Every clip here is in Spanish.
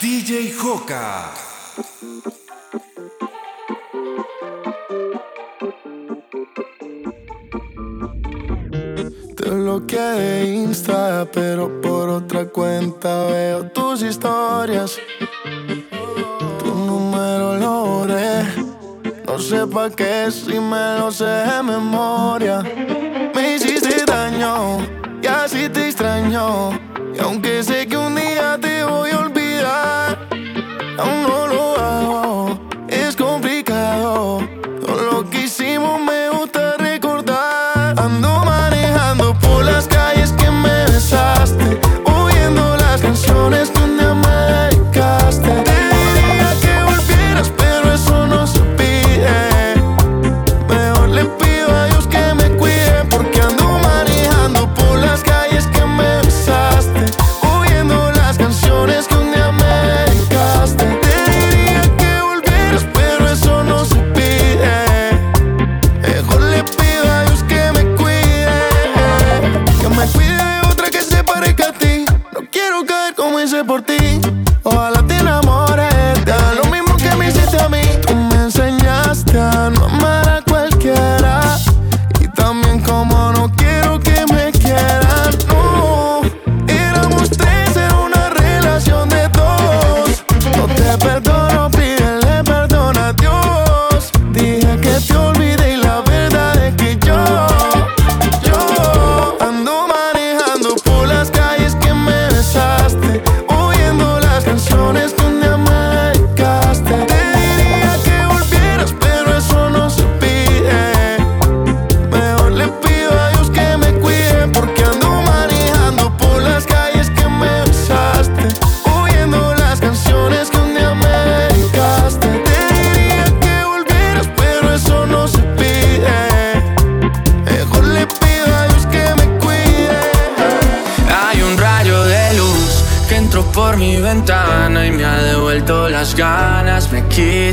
DJ Joka. Te bloqueé de Insta, pero por otra cuenta veo tus historias. Tu número lo borré. No sé pa' qué si me lo sé de memoria. Me hiciste daño y así te extraño. Y aunque sé que un día te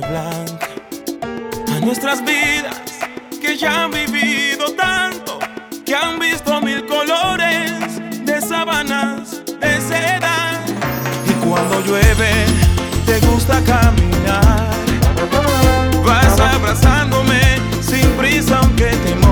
Blanca, a nuestras vidas que ya han vivido tanto, que han visto mil colores de sábanas de seda. Y cuando llueve, te gusta caminar, vas abrazándome sin prisa aunque te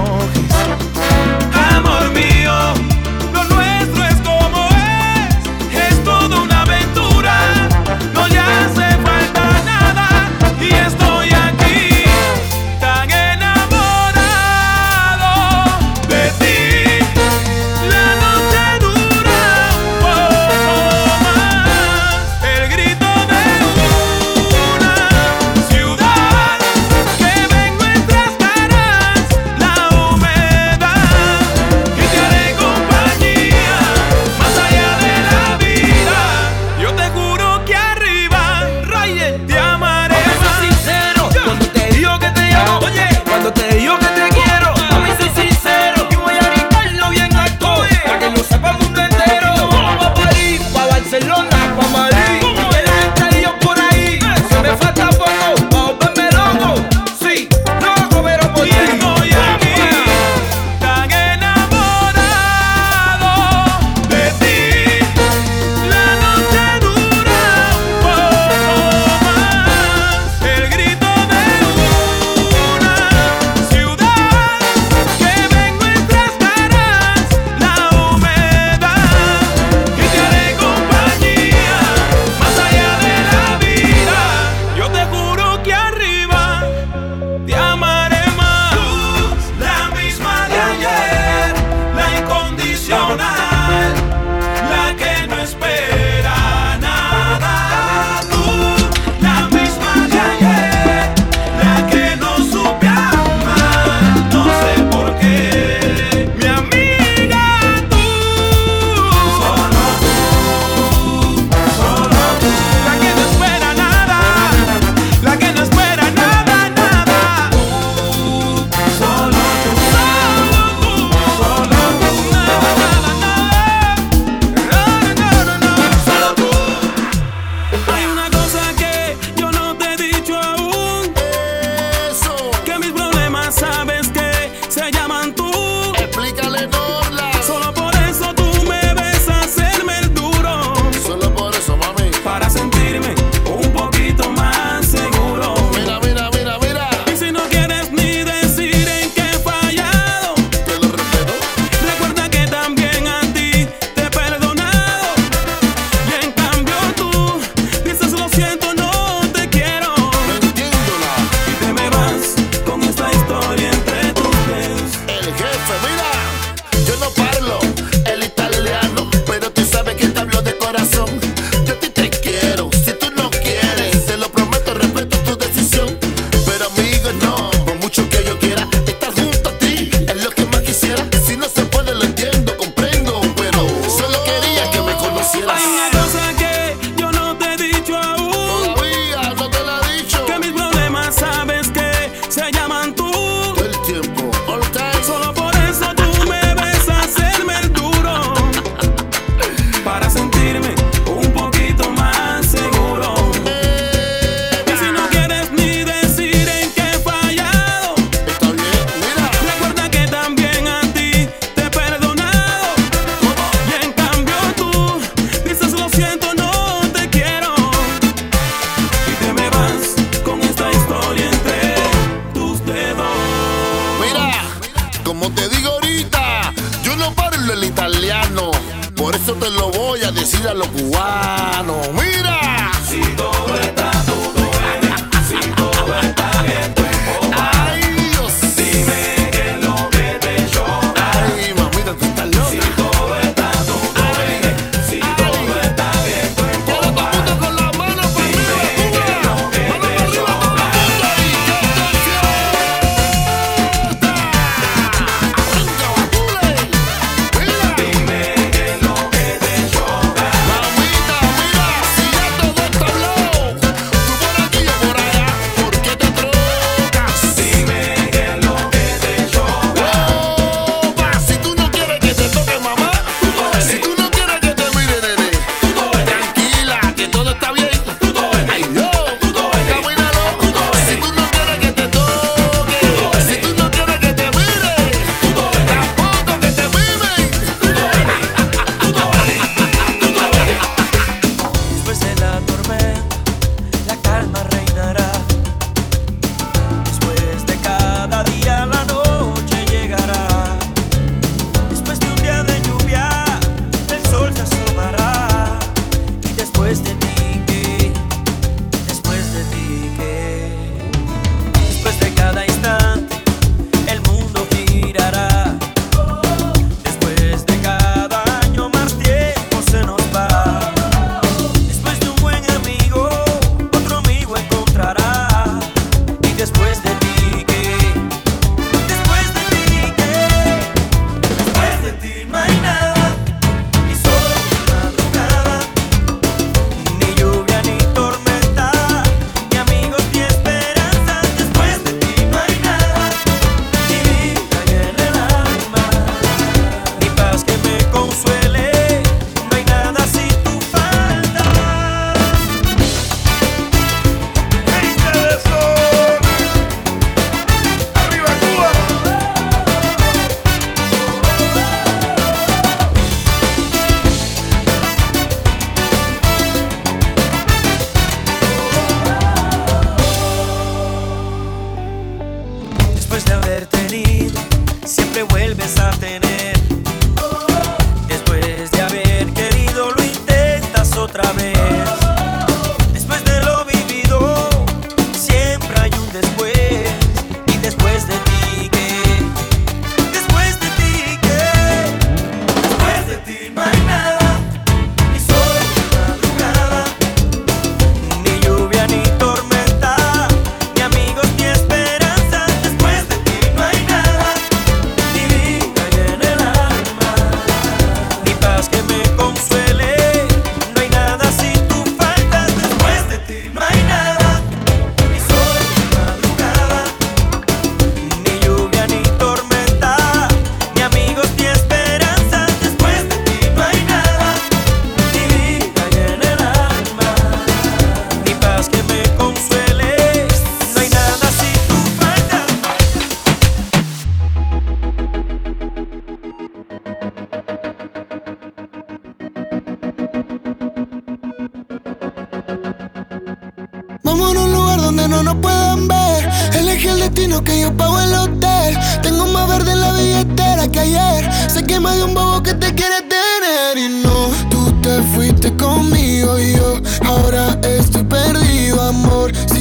vida los cubanos.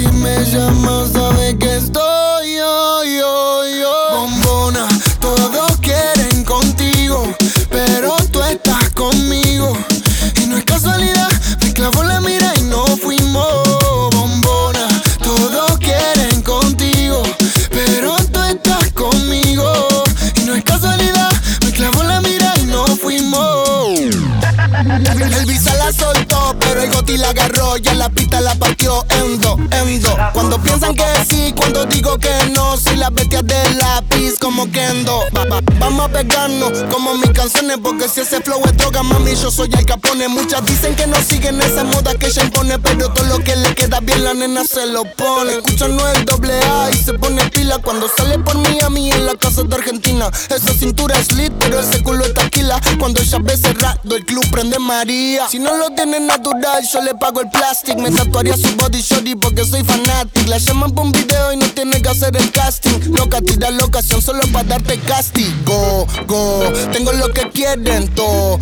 y me llamas piensan que sí cuando digo que no. Si las bestias soy el capone. Muchas dicen que no siguen esa moda que ella impone. Pero todo lo que le queda bien la nena se lo pone. Escuchan no el doble A y se pone pila cuando sale por mí a mí en la casa de Argentina. Esa cintura es lit, pero ese culo es taquila. Cuando ella ve cerrado, el club prende María. Si no lo tiene natural, yo le pago el plástico. Me tatuaría su body shorty porque soy fanático. La llaman por un video y no tiene que hacer el casting. Loca, tira la solo para darte castigo. Go, tengo lo que quieren todo.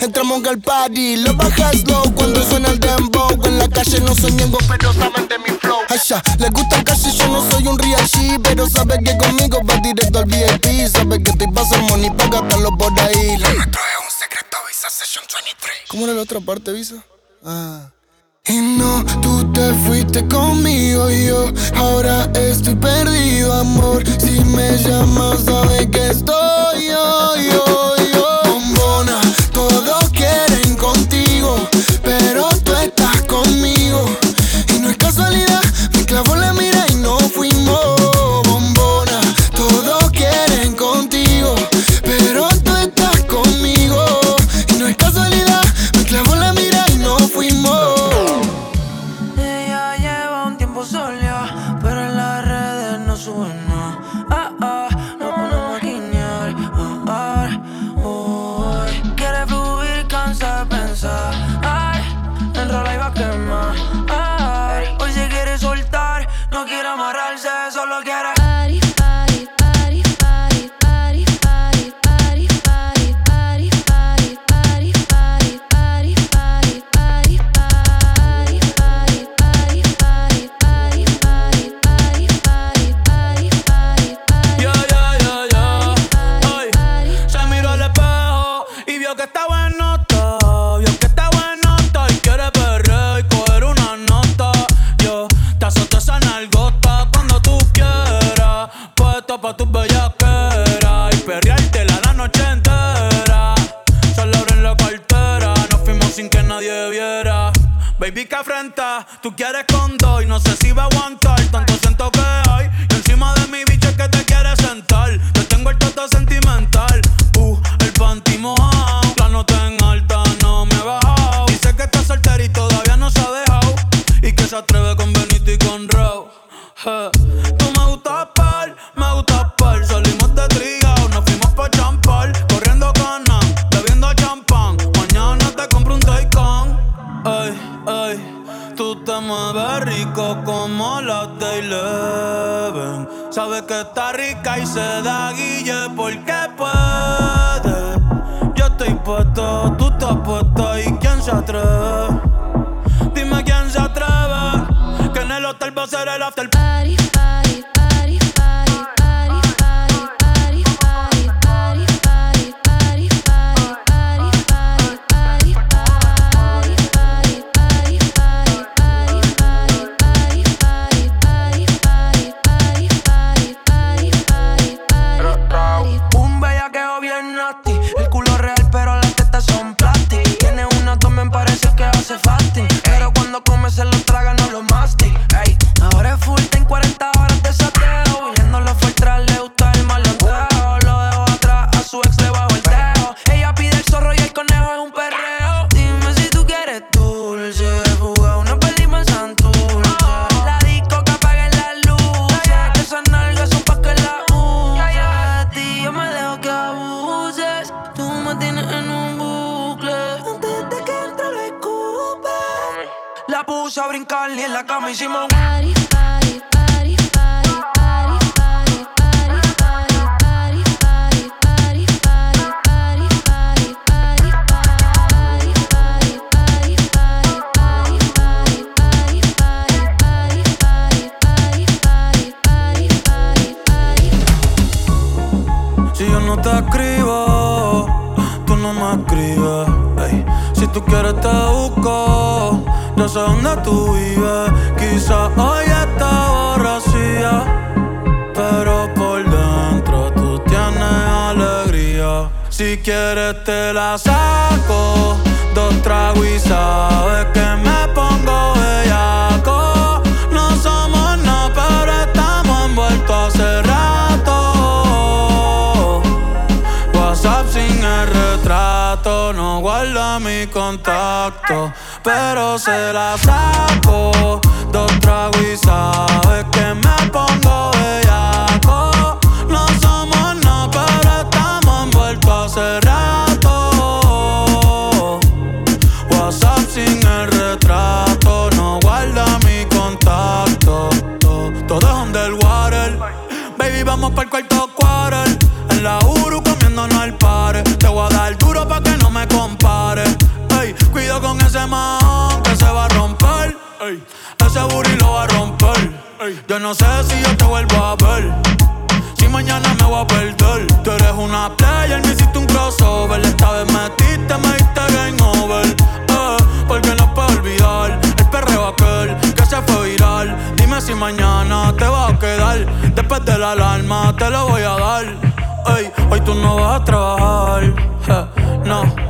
Entramos al party, lo bajas low cuando suena el dembow. En la calle no soy ñengo, pero saben de mi flow. Asha, le gusta el cash yo no soy un real G, pero sabe que conmigo va directo al VIP. Sabe que te pasa el money para gastarlo por ahí. Lo nuestro es un secreto, Visa Session 23. ¿Cómo era la otra parte, Visa? Ah. Y no, tú te fuiste conmigo y yo ahora estoy perdido, amor. Si me llamas, sabes que estoy yo, yo, yo. Bombona, todos quieren contigo, pero sin el retrato, no guarda mi contacto. Todo, es underwater. Baby, vamos para el cuarto quarter. En la Uru comiéndonos al par. Te voy a dar duro pa' que no me compare. Ey, cuido con ese man que se va a romper. Ey, ese booty lo va a romper. Yo no sé si yo te vuelvo a ver. Si mañana me voy a perder. Tú eres una playa en mi mañana te vas a quedar. Después de la alarma te lo voy a dar. Ey, hoy tú no vas a trabajar. No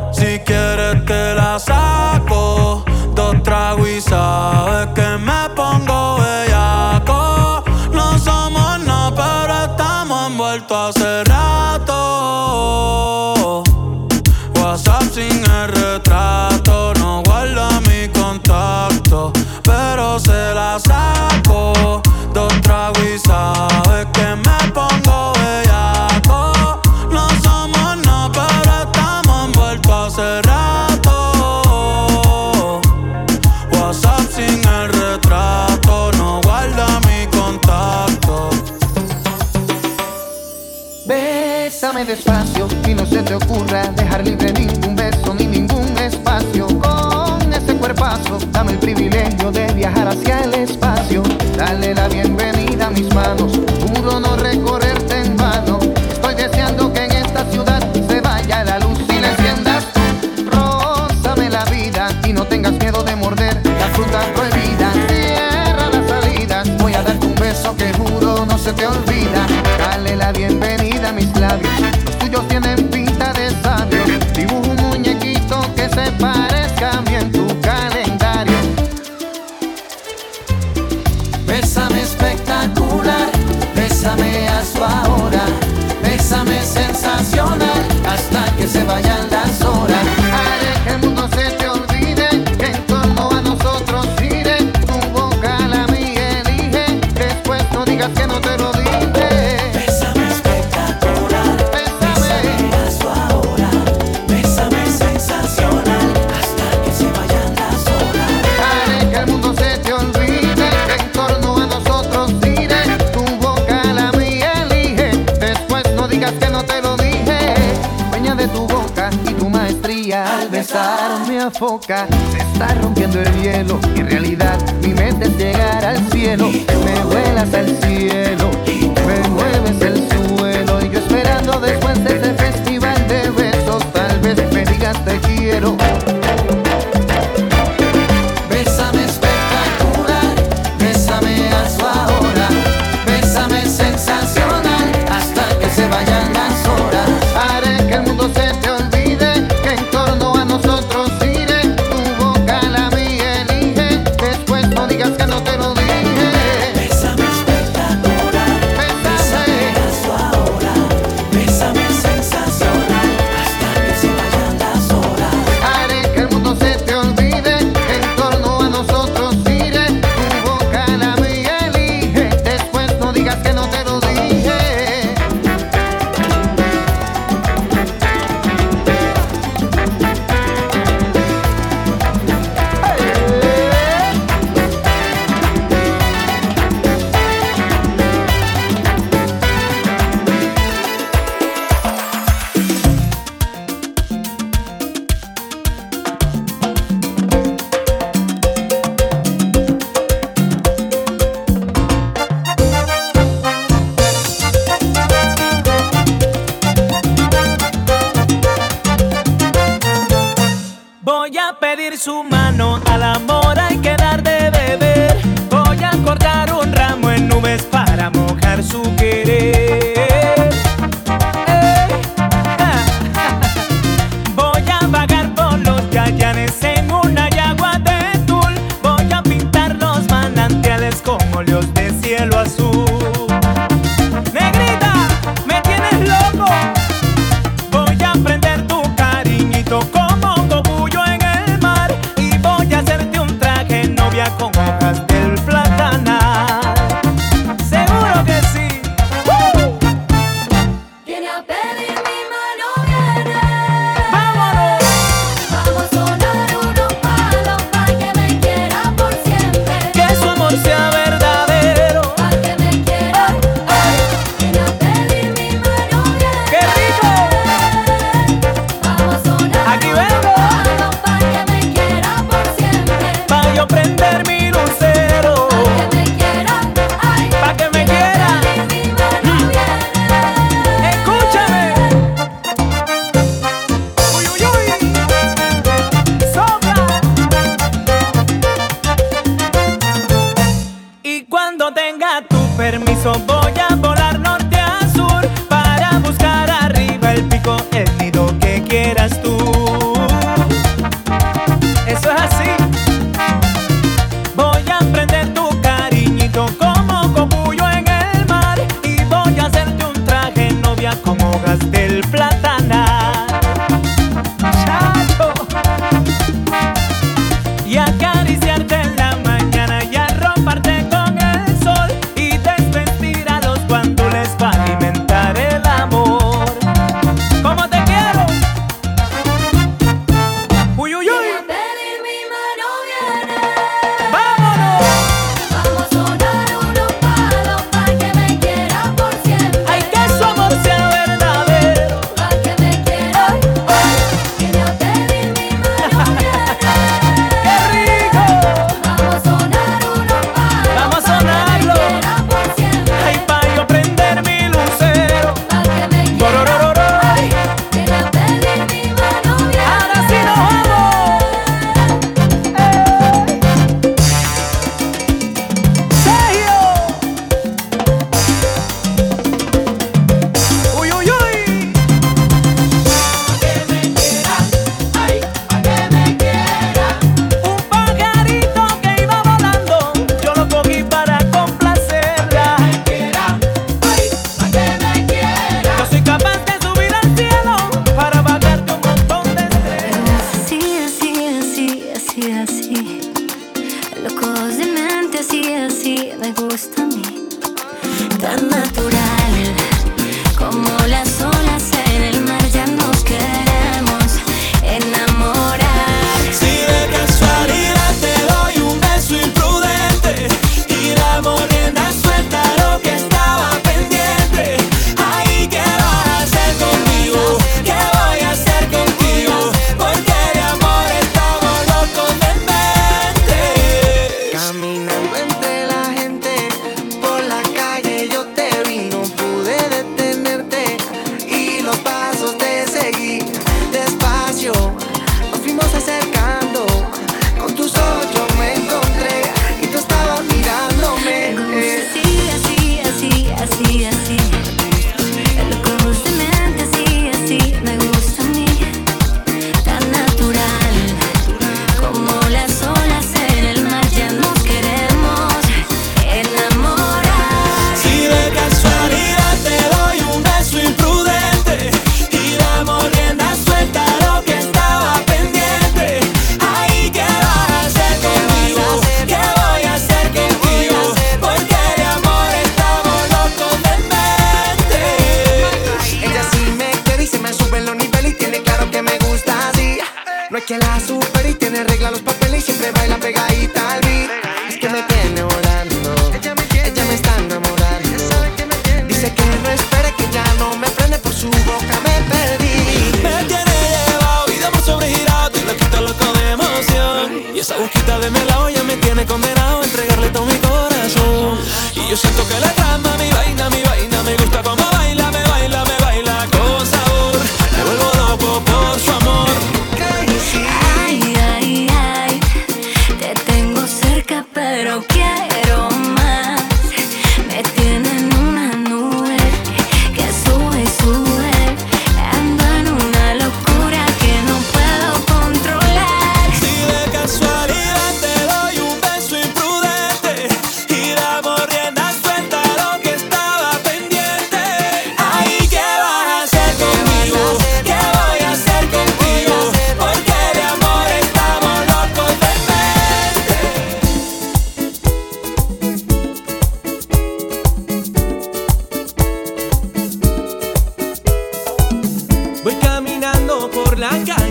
foca. Se está rompiendo el hielo. En realidad, mi mente es llegar al cielo. Me vuelas al cielo.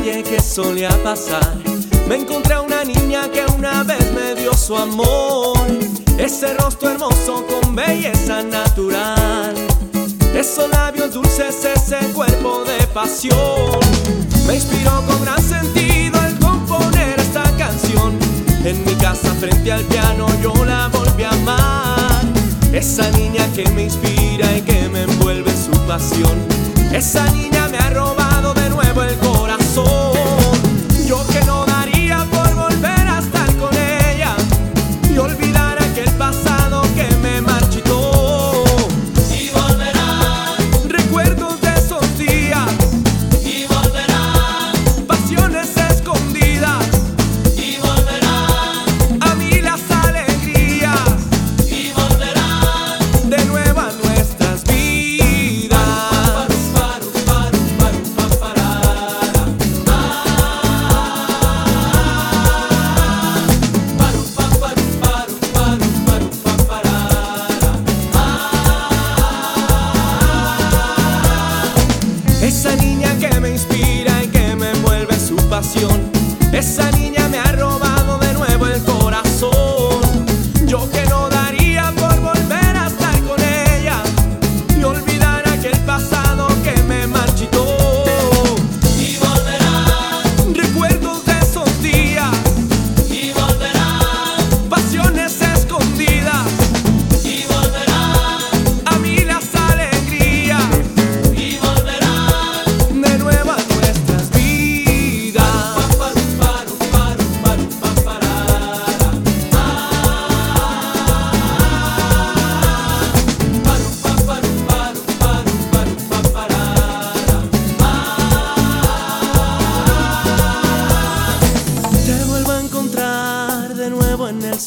calle que solía pasar, me encontré a una niña que una vez me dio su amor. Ese rostro hermoso con belleza natural, esos labios dulces, ese cuerpo de pasión. Me inspiró con gran sentido el componer esta canción. En mi casa frente al piano yo la volví a amar. Esa niña que me inspira y que me envuelve su pasión. Esa niña me ha robado de nuevo el corazón. Yo que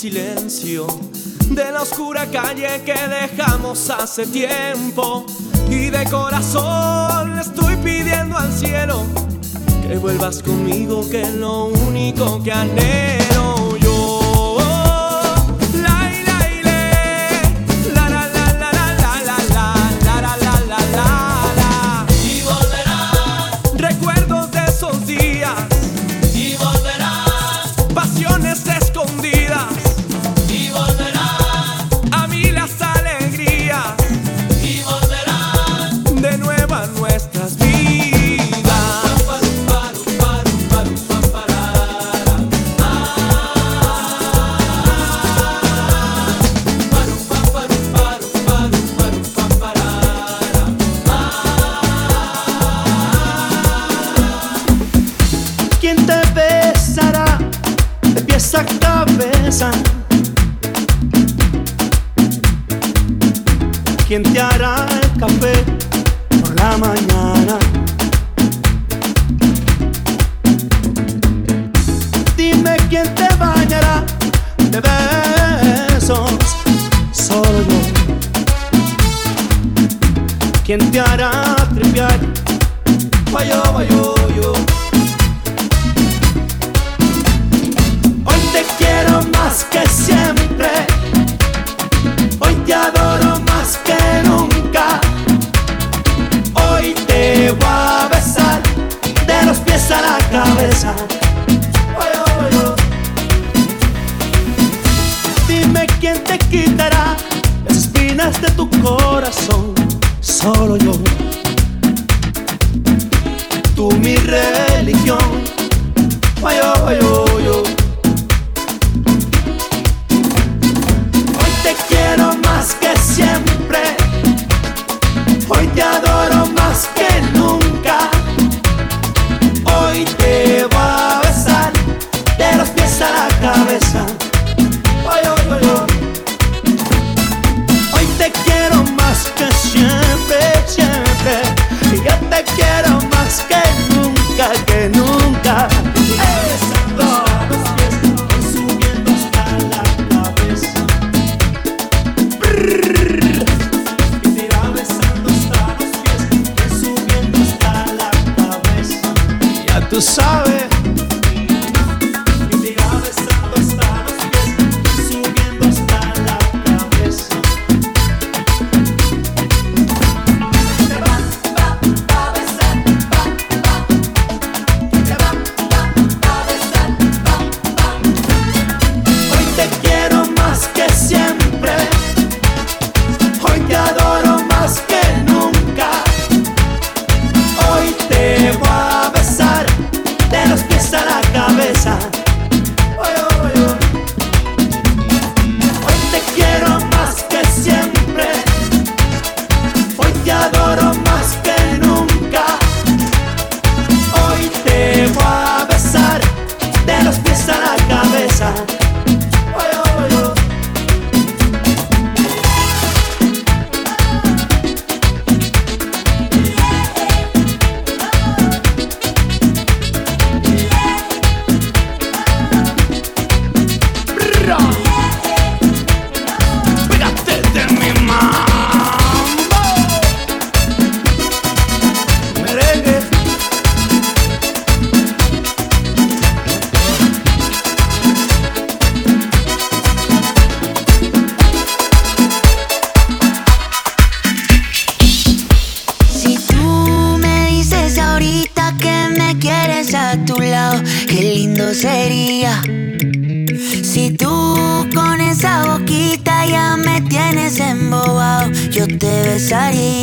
silencio de la oscura calle que dejamos hace tiempo. Y de corazón le estoy pidiendo al cielo que vuelvas conmigo, que es lo único que anhelo. mi religión. Ay, ay, ay, Hoy te quiero más que siempre. Hoy te adoro.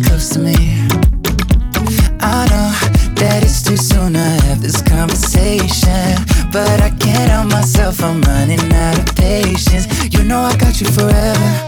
Close to me. I know that it's too soon to have this conversation. But I can't help myself, I'm running out of patience. You know I got you forever.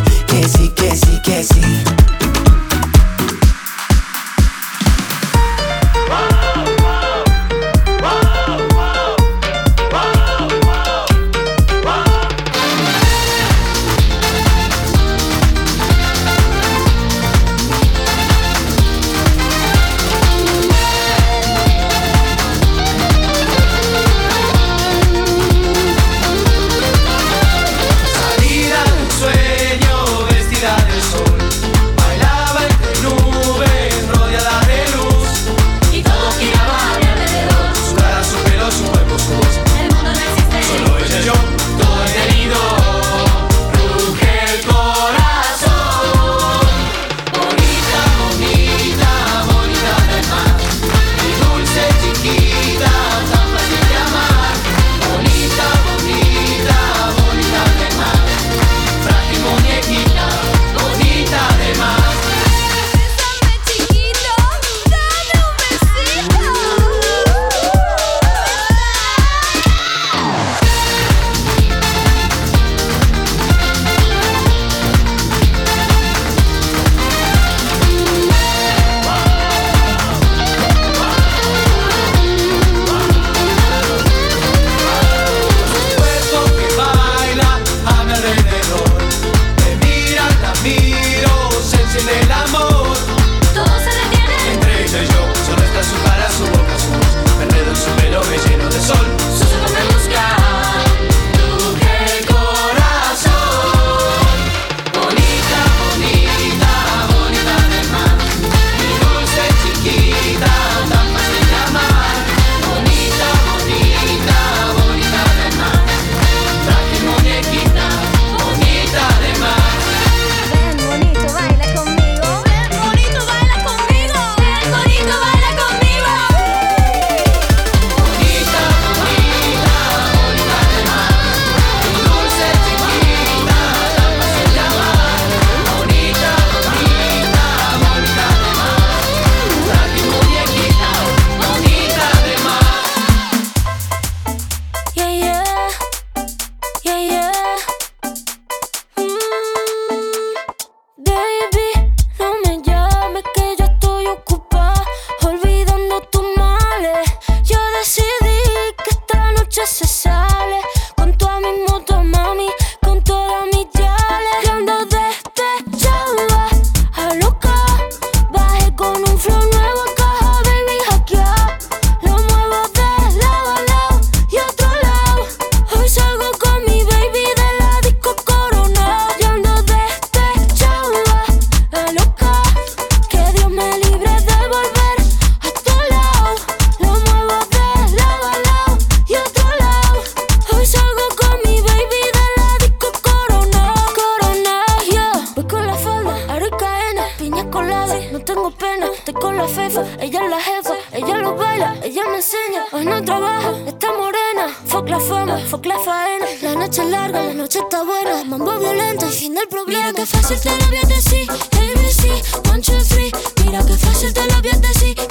pena, estoy con la fefa, ella es la jefa, ella lo baila, ella me enseña, hoy no trabaja, está morena, fuck la fama, fuck la faena, la noche es larga, la noche está buena, mambo violento y fin del problema. Mira que fácil te lo voy a decir, ABC, one, two, three, mira que fácil te lo voy a decir.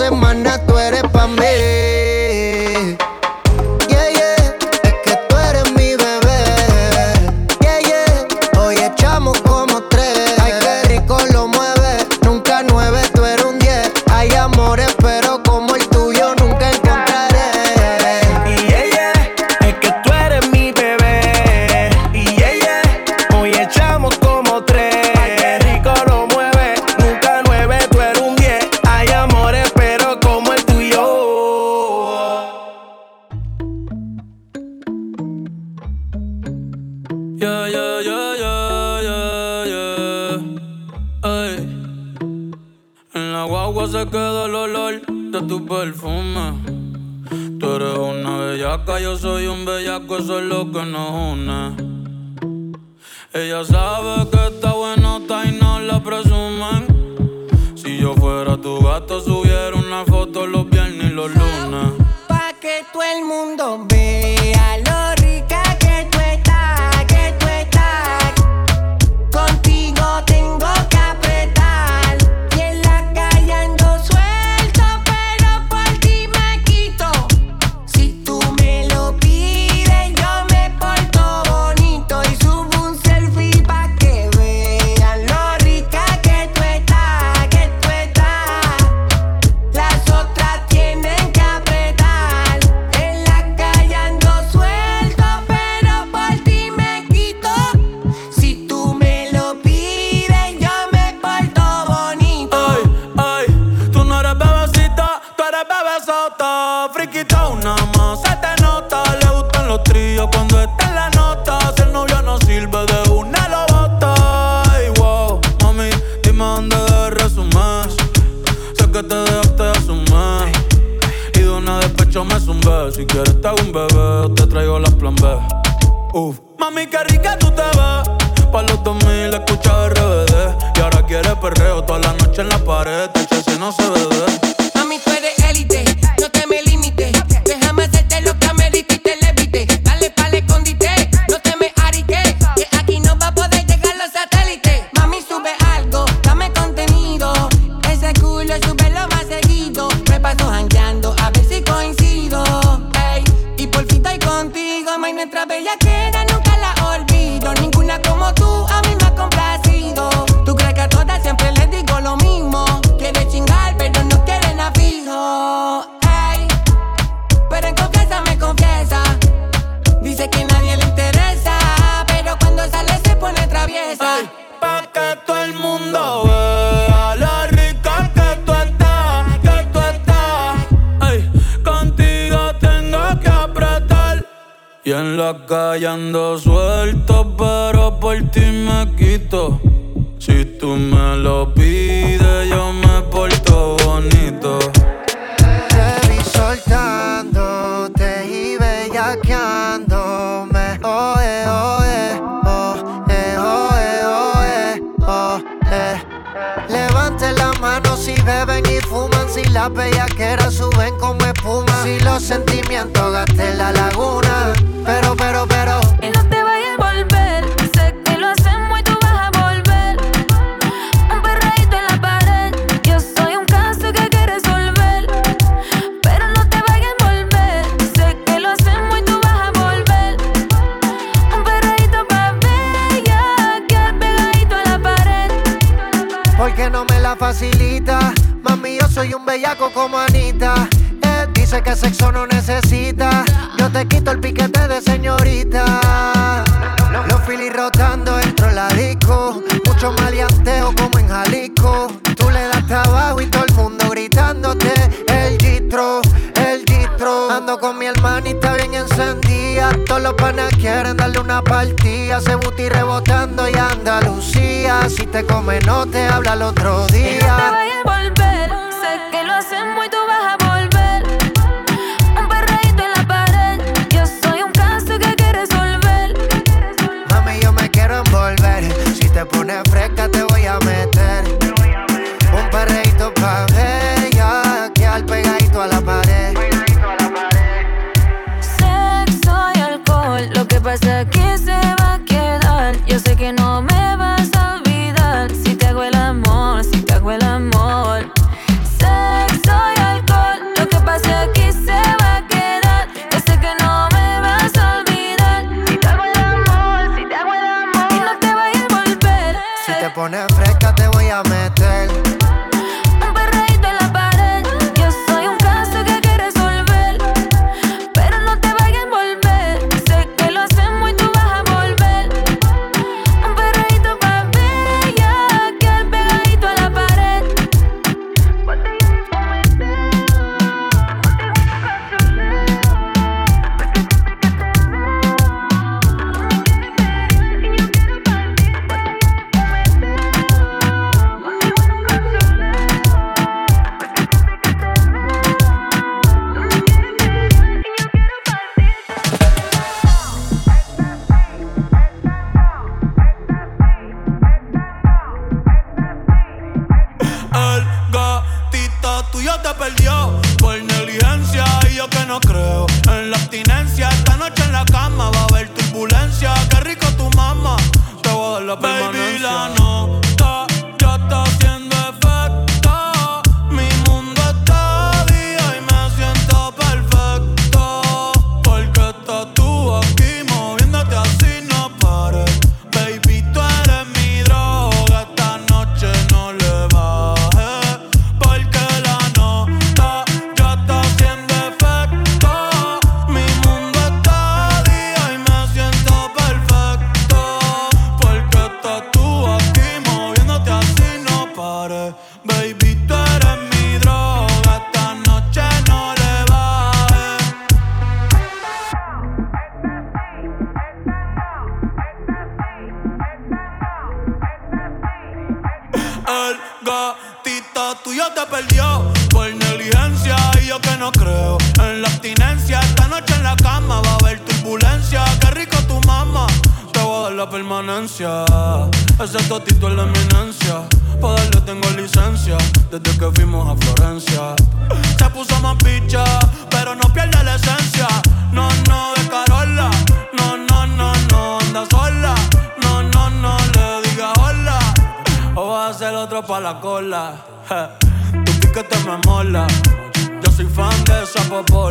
semana tú eres Donatella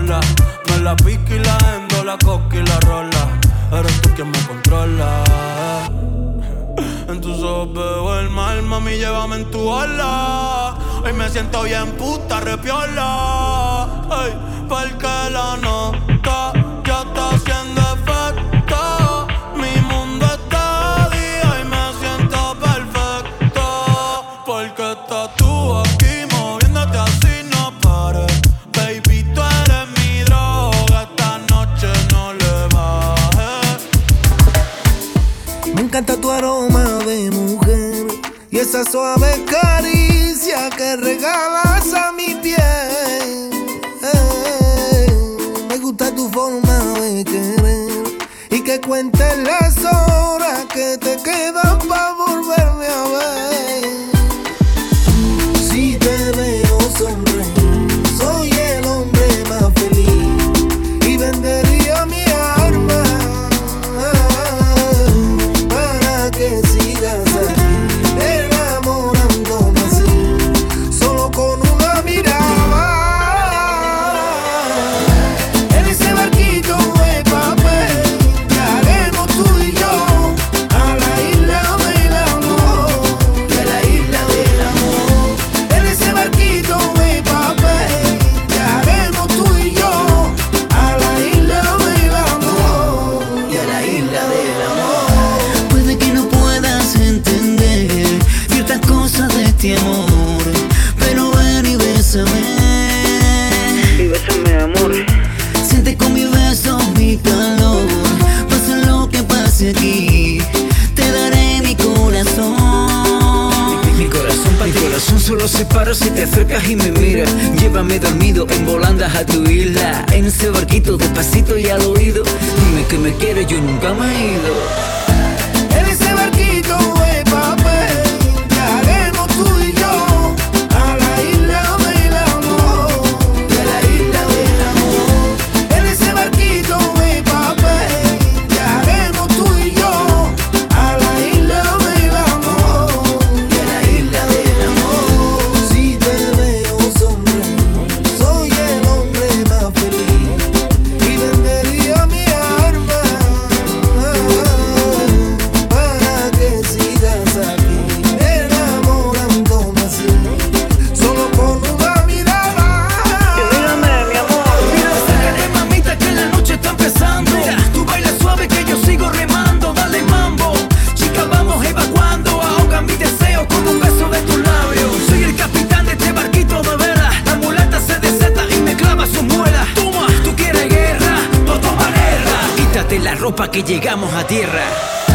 Me la pica y la endo, la coca y la rola. Eres tú quien me controla. En tus ojos veo el mal, mami, llévame en tu ala. Hoy me siento bien puta, repiola. Ey, porque la nota cuentes las horas que te quedan para Disparo si te acercas y me miras. Llévame dormido en volandas a tu isla. En ese barquito, despacito y al oído. Dime que me quieres, yo nunca me he ido. En ese barquito. que llegamos a tierra.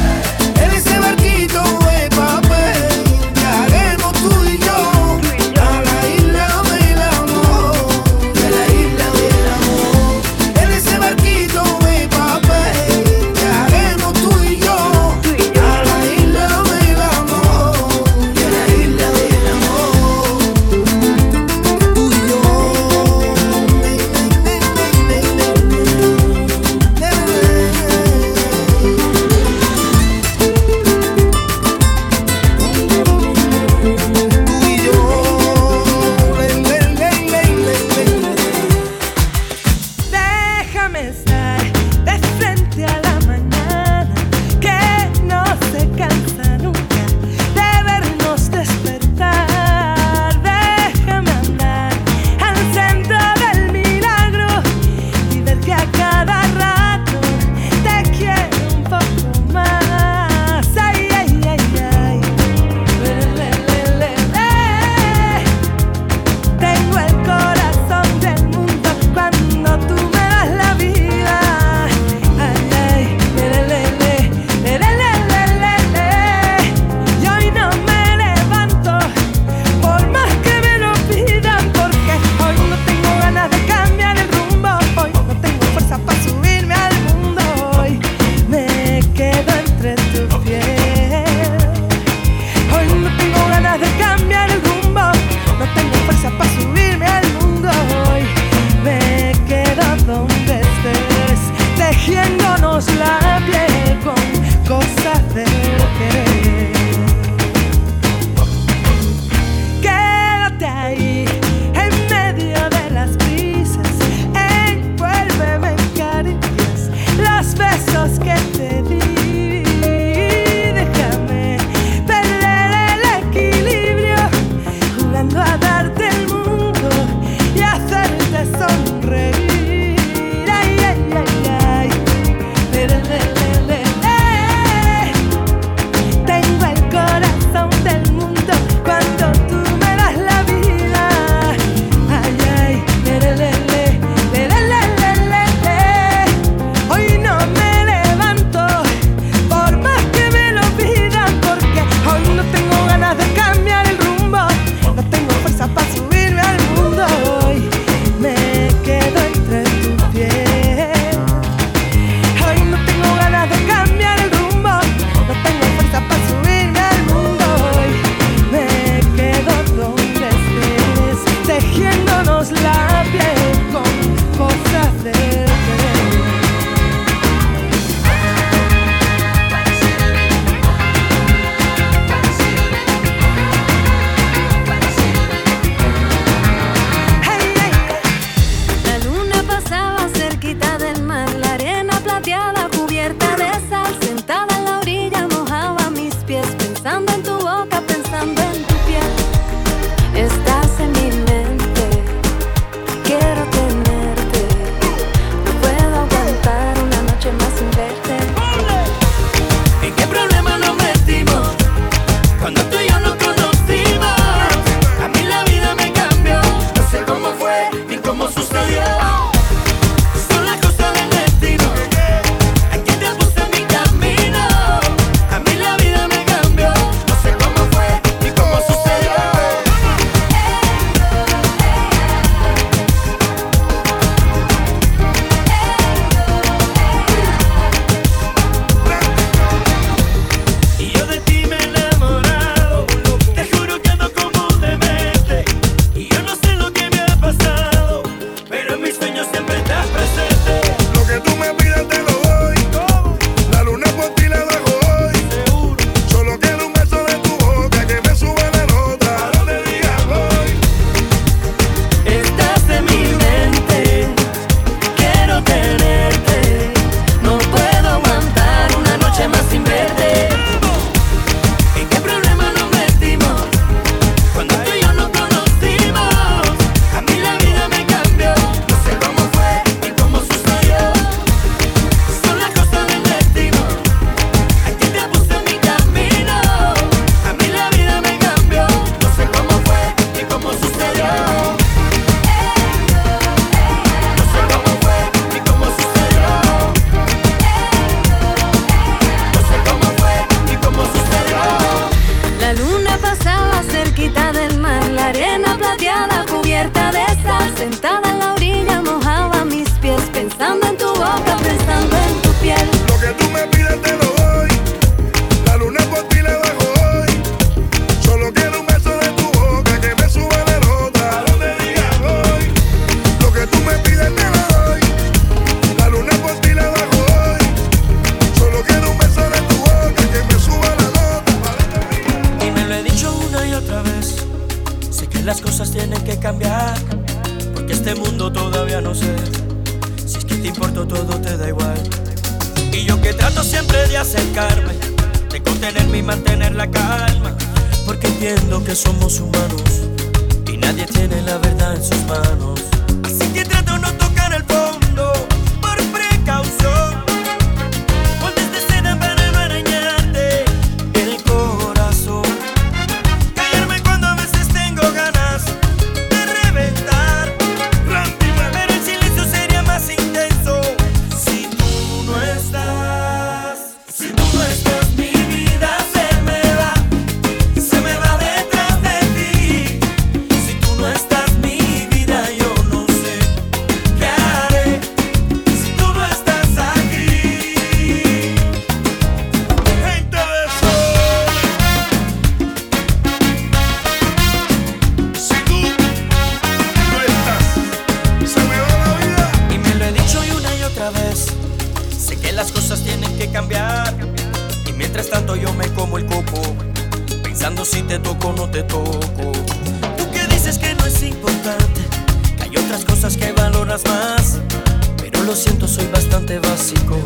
Básico.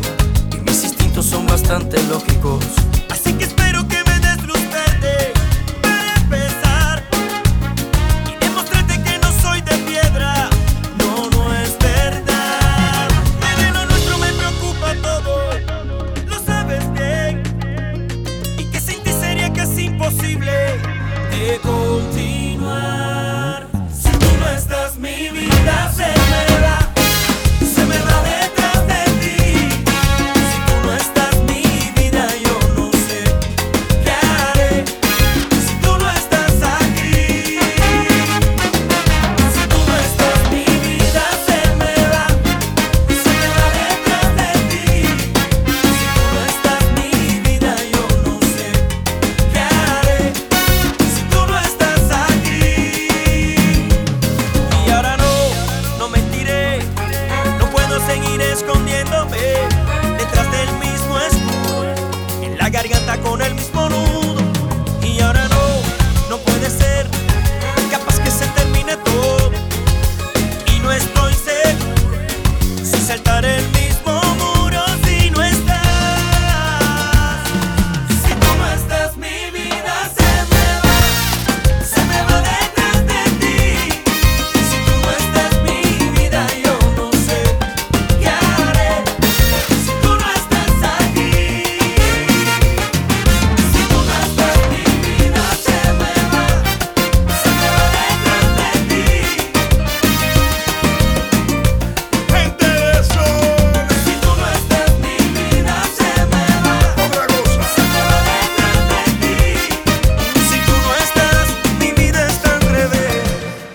Y mis instintos son bastante lógicos.